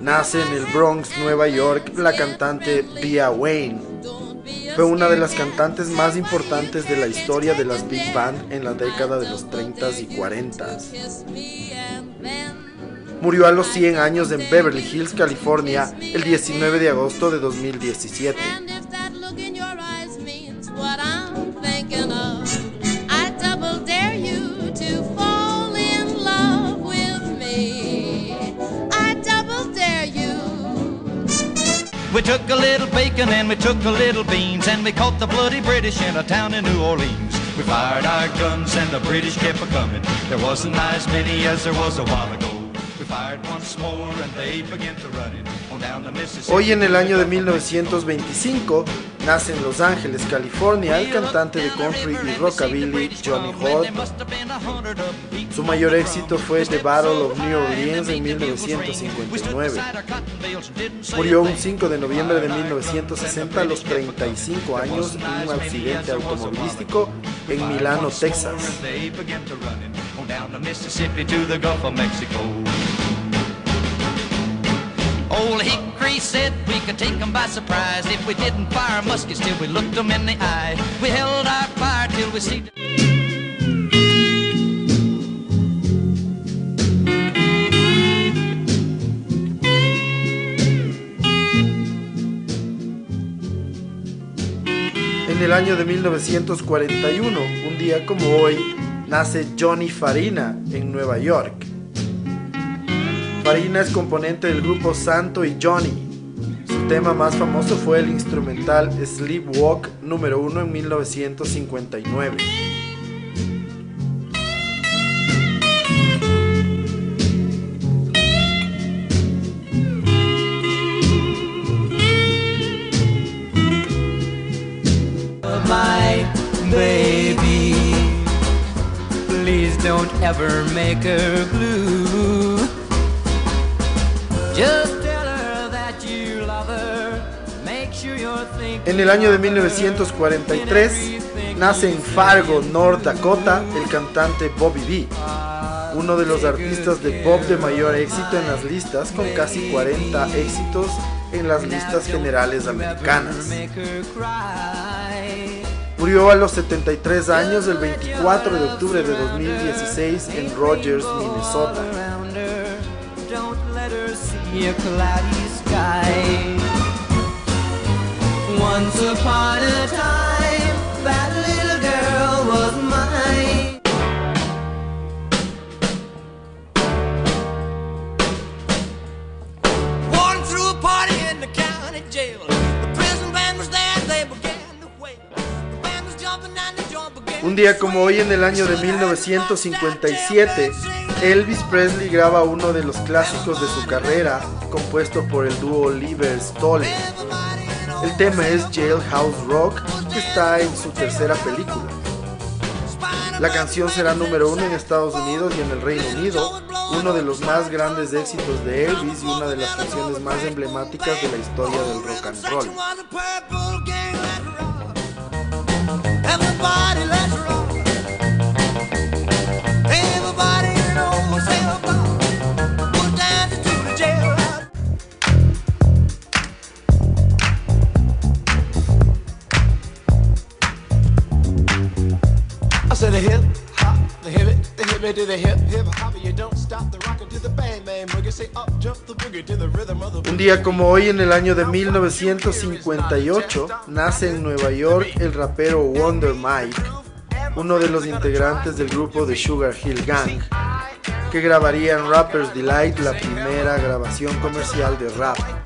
nace en el Bronx, Nueva York, la cantante Bia Wayne. Fue una de las cantantes más importantes de la historia de las big band en la década de los 30 y 40. kiss me and then Murió a los 100 años en Beverly Hills, California, el 19 de agosto de 2017. We took a little bacon and we took a little beans and we caught the bloody British in a town in New Orleans. We fired our guns and the British kept a coming. There wasn't as many as there was a while ago. Hoy en el año de 1925 nace en Los Ángeles, California, el cantante de country y rockabilly Johnny Hall. Su mayor éxito fue The Battle of New Orleans en 1959. Murió un 5 de noviembre de 1960 a los 35 años en un accidente automovilístico en Milano, Texas. Old Hickory said we could take 'em by surprise if we didn't fire muskets till we looked 'em in the eye. We held our fire till we see. En el año de 1941, un día como hoy, nace Johnny Farina en Nueva York. Farina es componente del grupo Santo y Johnny. Su tema más famoso fue el instrumental Sleepwalk número 1 en 1959. my baby. Please don't ever make her blue. En el año de 1943 nace en Fargo, North Dakota, el cantante Bobby B, uno de los artistas de pop de mayor éxito en las listas, con casi 40 éxitos en las listas generales americanas. Murió a los 73 años el 24 de octubre de 2016 en Rogers, Minnesota. A cloudy sky. Once upon a time, that little girl was mine. Walking through a party in the county jail. The prison band was there, they began to wail. The band was jumping and the jump began. Un día como hoy en el año de 1957, Elvis Presley graba uno de los clásicos de su carrera, compuesto por el dúo Oliver Stoller. El tema es Jailhouse Rock, que está en su tercera película. La canción será número uno en Estados Unidos y en el Reino Unido, uno de los más grandes éxitos de Elvis y una de las canciones más emblemáticas de la historia del rock and roll. To the hip hip hop. You don't stop the rockin' to the bang bang boogie. Say up jump the boogie to the rhythm of the Un día como hoy en el año de 1958 nace en Nueva York el rapero Wonder Mike, uno de los integrantes del grupo de Sugar Hill Gang, que grabaría en Rapper's Delight la primera grabación comercial de rap.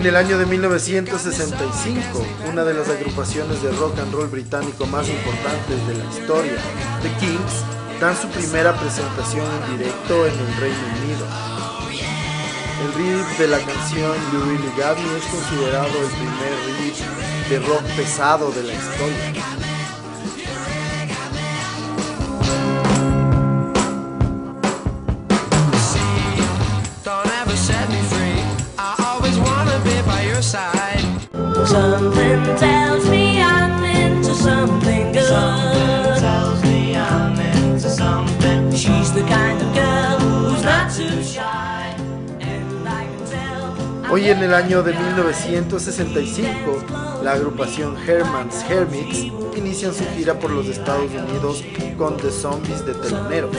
En el año de 1965, una de las agrupaciones de rock and roll británico más importantes de la historia, The Kings, dan su primera presentación en directo en el Reino Unido. El riff de la canción You Really Me es considerado el primer riff de rock pesado de la historia. Side. Something tells me I'm into something good. Something tells me I'm into something. She's the kind of girl who's not too shy. And I can tell. Hoy en el año de 1965, la agrupación Herman's Hermits inician su gira por los Estados Unidos con The Zombies de teloneros.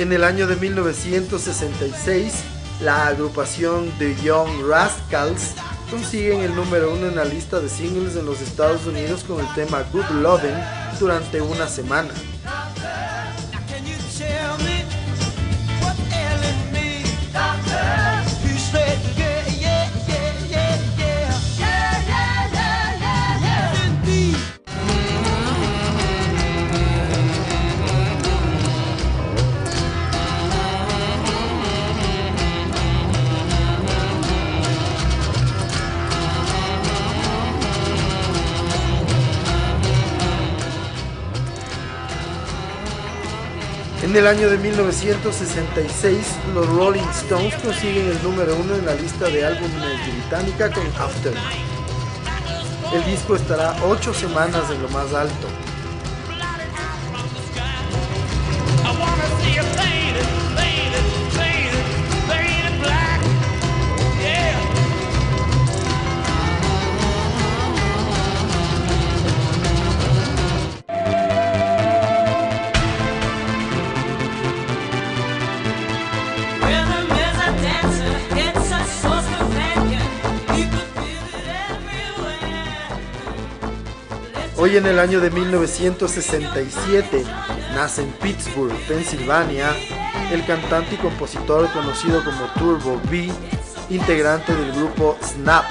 En el año de 1966, la agrupación The Young Rascals consiguen el número uno en la lista de singles en los Estados Unidos con el tema Good Lovin' durante una semana. El año de 1966, los Rolling Stones consiguen el número uno en la lista de álbumes británica con After. El disco estará ocho semanas en lo más alto. Hoy en el año de 1967 nace en Pittsburgh, Pensilvania, el cantante y compositor conocido como Turbo B, integrante del grupo Snap.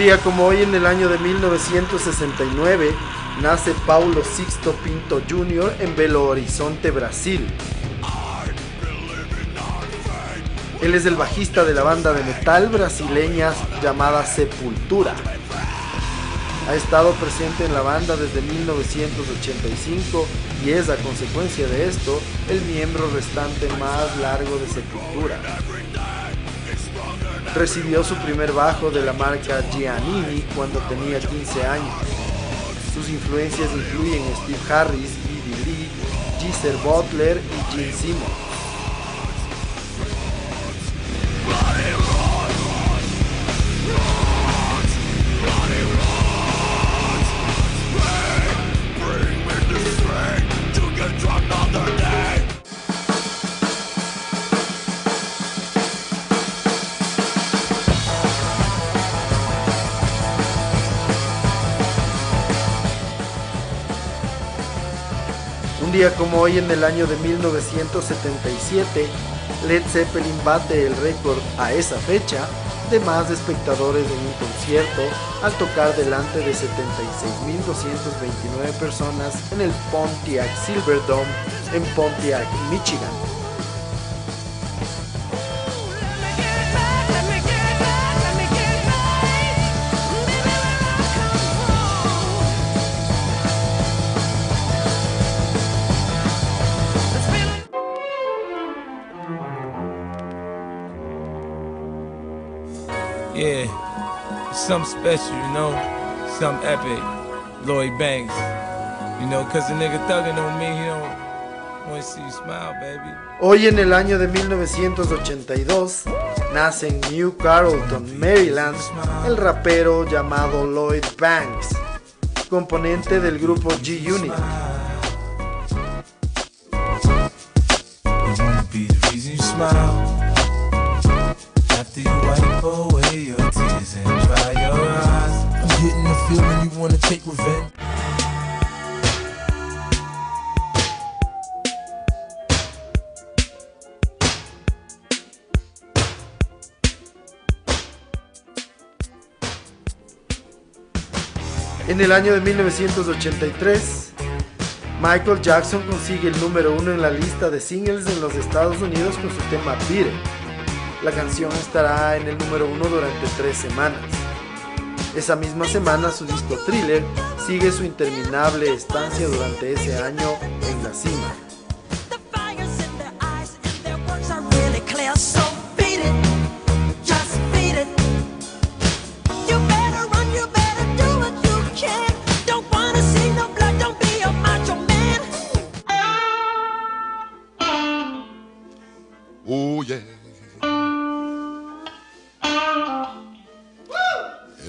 Día como hoy en el año de 1969 nace Paulo Sixto Pinto Jr. en Belo Horizonte, Brasil. Él es el bajista de la banda de metal brasileña llamada Sepultura. Ha estado presente en la banda desde 1985 y es a consecuencia de esto el miembro restante más largo de Sepultura. Recibió su primer bajo de la marca Giannini cuando tenía 15 años. Sus influencias incluyen Steve Harris, Geddy Lee, Geezer Butler y Gene Simmons. Como hoy en el año de 1977, Led Zeppelin bate el récord a esa fecha de más espectadores en un concierto al tocar delante de 76.229 personas en el Pontiac Silverdome en Pontiac, Michigan. Something special, you know, something epic. Lloyd Banks, you know, cause the nigga thugging on me, he don't wanna see you smile, baby. Hoy en el año de 1982 nace en New Carrollton, Maryland, el rapero llamado Lloyd Banks, componente del grupo G-Unit. Smile. En el año de 1983, Michael Jackson consigue el número uno en la lista de singles en los Estados Unidos con su tema Beat. La canción estará en el número uno durante tres semanas. Esa misma semana su disco Thriller sigue su interminable estancia durante ese año en la cima.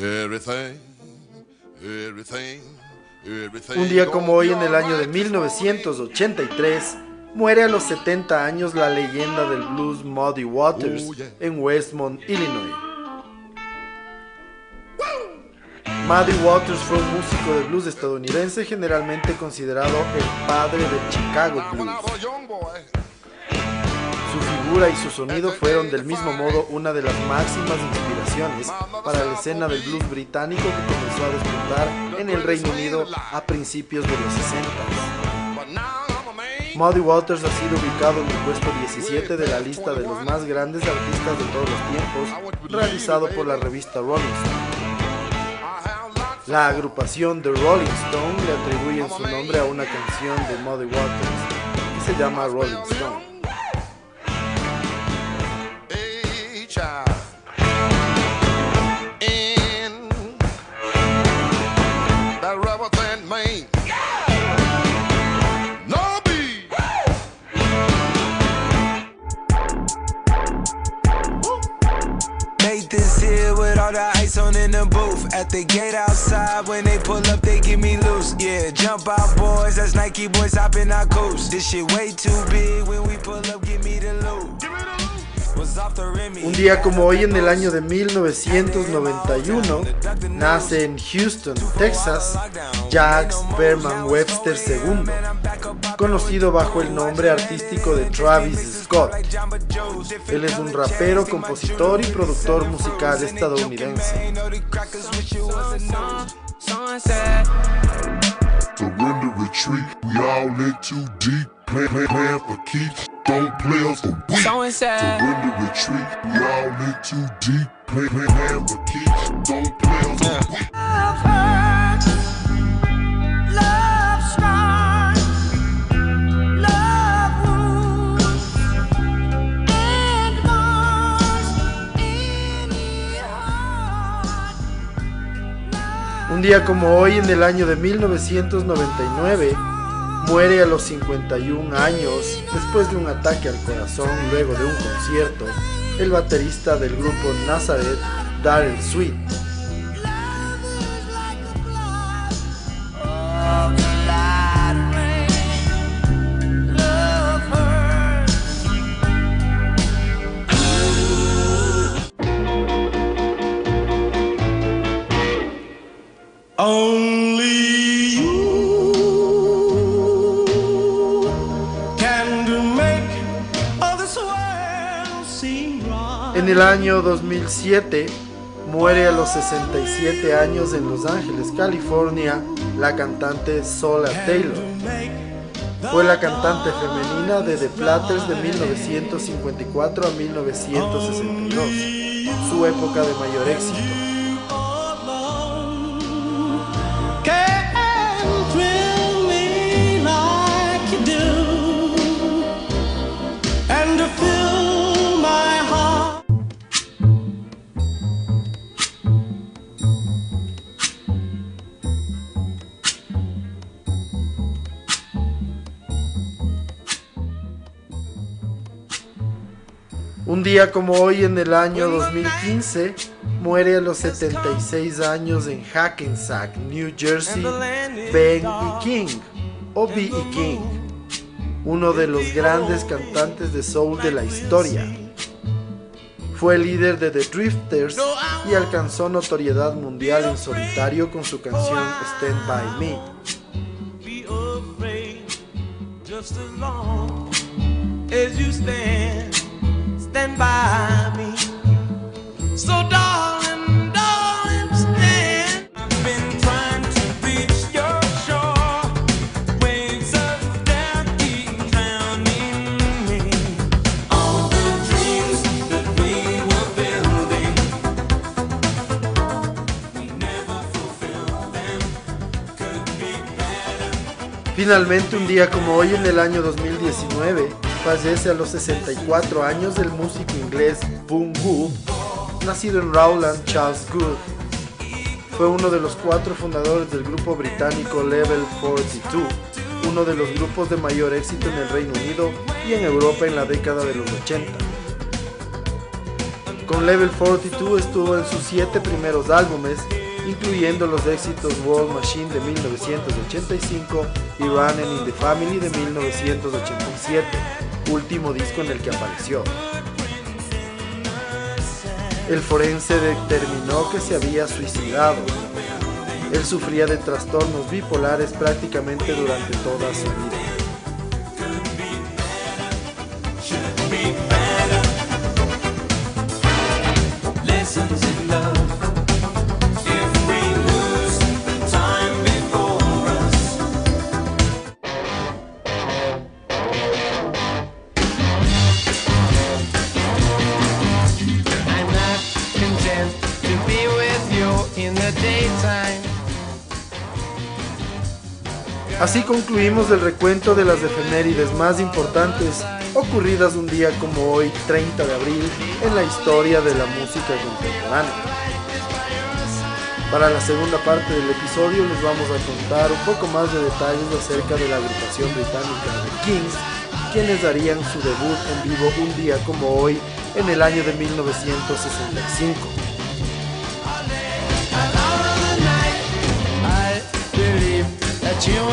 Everything, everything, everything. Un día como hoy en el año de 1983, muere a los 70 años la leyenda del blues Muddy Waters en Westmont, Illinois. Muddy Waters fue un músico de blues estadounidense generalmente considerado el padre del Chicago Blues. Su figura y su sonido fueron del mismo modo una de las máximas inspiraciones para la escena del blues británico que comenzó a despuntar en el Reino Unido a principios de los 60. but now I'm a man. Muddy Waters ha sido ubicado en el puesto 17 de la lista de los más grandes artistas de todos los tiempos, realizado por la revista Rolling Stone. La agrupación The Rolling Stone le atribuyen su nombre a una canción de Muddy Waters que se llama Rolling Stone. The gate outside, when they pull up, they give me loose. Yeah, jump out, boys. That's Nike boys hopping our coast. This shit way too big. When we pull up, give me the loot. Un día como hoy en el año de 1991 nace en Houston, Texas, Jax Berman Webster II, conocido bajo el nombre artístico de Travis Scott. Él es un rapero, compositor y productor musical estadounidense. Un día como hoy en el año de 1999 muere a los 51 años después de un ataque al corazón luego de un concierto el baterista del grupo Nazareth, Darrell Sweet. El año 2007 muere a los 67 años en Los Ángeles, California, la cantante Sola Taylor. Fue la cantante femenina de The Platters de 1954 a 1962, su época de mayor éxito. Un día como hoy en el año 2015 muere a los 76 años en Hackensack, New Jersey, Ben E. King o B. E. King, uno de los grandes cantantes de soul de la historia. Fue líder de The Drifters y alcanzó notoriedad mundial en solitario con su canción Stand By Me. be stand by me. So, darling, darling, stand. I've been trying to reach your shore. Waves of death keep drowning me. All the dreams that we were building, we never fulfilled them. Could be better. Finalmente, un día como hoy en el año 2019, fallece a los 64 años el músico inglés Boom nacido en Rowland, Charles Good. Fue uno de los cuatro fundadores del grupo británico Level 42, uno de los grupos de mayor éxito en el Reino Unido y en Europa en la década de los 80. Con Level 42 estuvo en sus siete primeros álbumes, incluyendo los éxitos World Machine de 1985 y Running in the Family de 1987, último disco en el que apareció. El forense determinó que se había suicidado. Él sufría de trastornos bipolares prácticamente durante toda su vida. Así concluimos el recuento de las efemérides más importantes ocurridas un día como hoy, 30 de abril, en la historia de la música contemporánea. Para la segunda parte del episodio les vamos a contar un poco más de detalles acerca de la agrupación británica The Kings, quienes darían su debut en vivo un día como hoy en el año de 1965. Oh.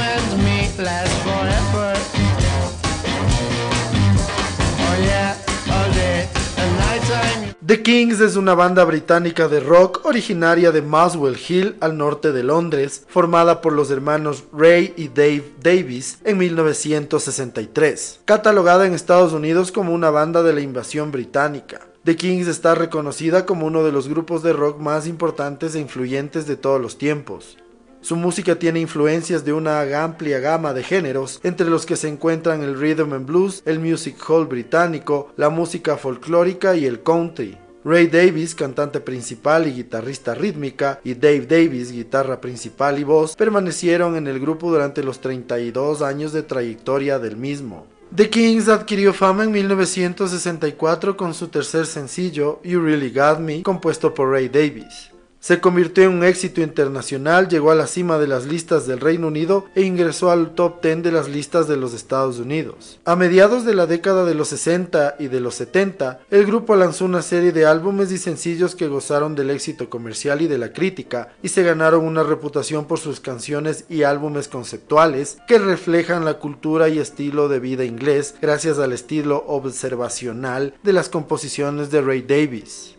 The Kings es una banda británica de rock originaria de Muswell Hill al norte de Londres, formada por los hermanos Ray y Dave Davis en 1963. Catalogada en Estados Unidos como una banda de la invasión británica. The Kings está reconocida como uno de los grupos de rock más importantes e influyentes de todos los tiempos. Su música tiene influencias de una amplia gama de géneros, entre los que se encuentran el rhythm and blues, el music hall británico, la música folclórica y el country. Ray Davis, cantante principal y guitarrista rítmica, y Dave Davis, guitarra principal y voz, permanecieron en el grupo durante los 32 años de trayectoria del mismo. The Kings adquirió fama en 1964 con su tercer sencillo, You Really Got Me, compuesto por Ray Davis. Se convirtió en un éxito internacional, llegó a la cima de las listas del Reino Unido e ingresó al top 10 de las listas de los Estados Unidos. A mediados de la década de los 60 y de los 70, el grupo lanzó una serie de álbumes y sencillos que gozaron del éxito comercial y de la crítica, y se ganaron una reputación por sus canciones y álbumes conceptuales que reflejan la cultura y estilo de vida inglés gracias al estilo observacional de las composiciones de Ray Davis.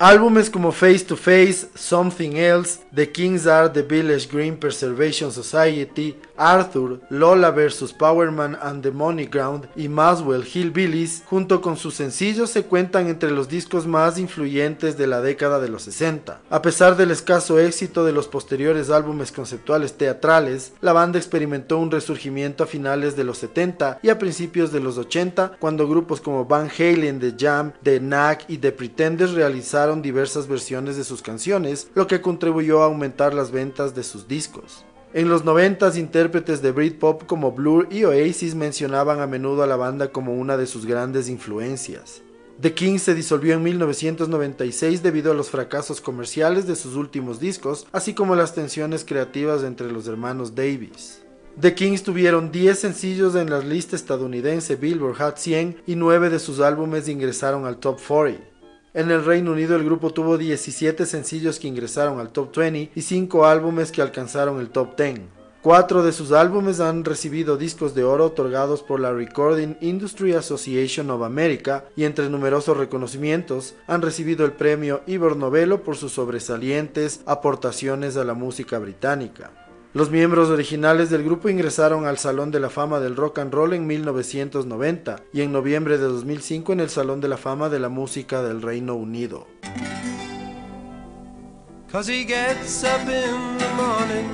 Álbumes como Face to Face, Something Else, The Kings Are the Village Green Preservation Society, Arthur, Lola vs. Powerman and the Money Ground y Maswell Hillbillies, junto con sus sencillos, se cuentan entre los discos más influyentes de la década de los 60. A pesar del escaso éxito de los posteriores álbumes conceptuales teatrales, la banda experimentó un resurgimiento a finales de los 70 y a principios de los 80, cuando grupos como Van Halen, The Jam, The Knack y The Pretenders realizaron diversas versiones de sus canciones, lo que contribuyó a aumentar las ventas de sus discos. En los 90 intérpretes de Britpop como Blur y Oasis mencionaban a menudo a la banda como una de sus grandes influencias. The Kings se disolvió en 1996 debido a los fracasos comerciales de sus últimos discos, así como las tensiones creativas entre los hermanos Davis. The Kings tuvieron 10 sencillos en la lista estadounidense Billboard Hot 100 y 9 de sus álbumes ingresaron al Top 40. En el Reino Unido el grupo tuvo 17 sencillos que ingresaron al Top 20 y 5 álbumes que alcanzaron el Top 10. Cuatro de sus álbumes han recibido discos de oro otorgados por la Recording Industry Association of America y entre numerosos reconocimientos han recibido el premio Ivor Novello por sus sobresalientes aportaciones a la música británica. Los miembros originales del grupo ingresaron al Salón de la Fama del Rock and Roll en 1990 y en noviembre de 2005 en el Salón de la Fama de la Música del Reino Unido. He gets up in the morning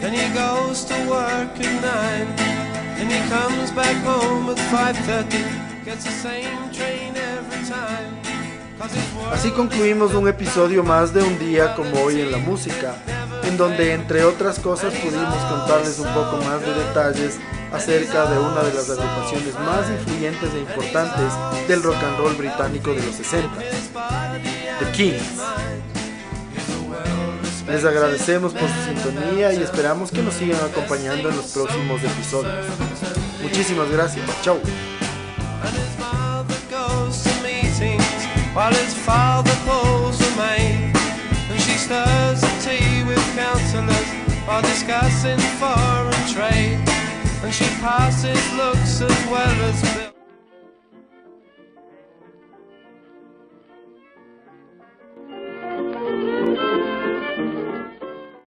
he goes to work at he comes back home at 5.30 gets the same train every time Así concluimos un episodio más de un día como hoy en la música, en donde entre otras cosas pudimos contarles un poco más de detalles acerca de una de las agrupaciones más influyentes e importantes del rock and roll británico de los 60, The Kings. Les agradecemos por su sintonía y esperamos que nos sigan acompañando en los próximos episodios. Muchísimas gracias. Chao. While his father pulls a maid and she stirs the tea with counsellors while discussing foreign trade. And she passes looks as well as bills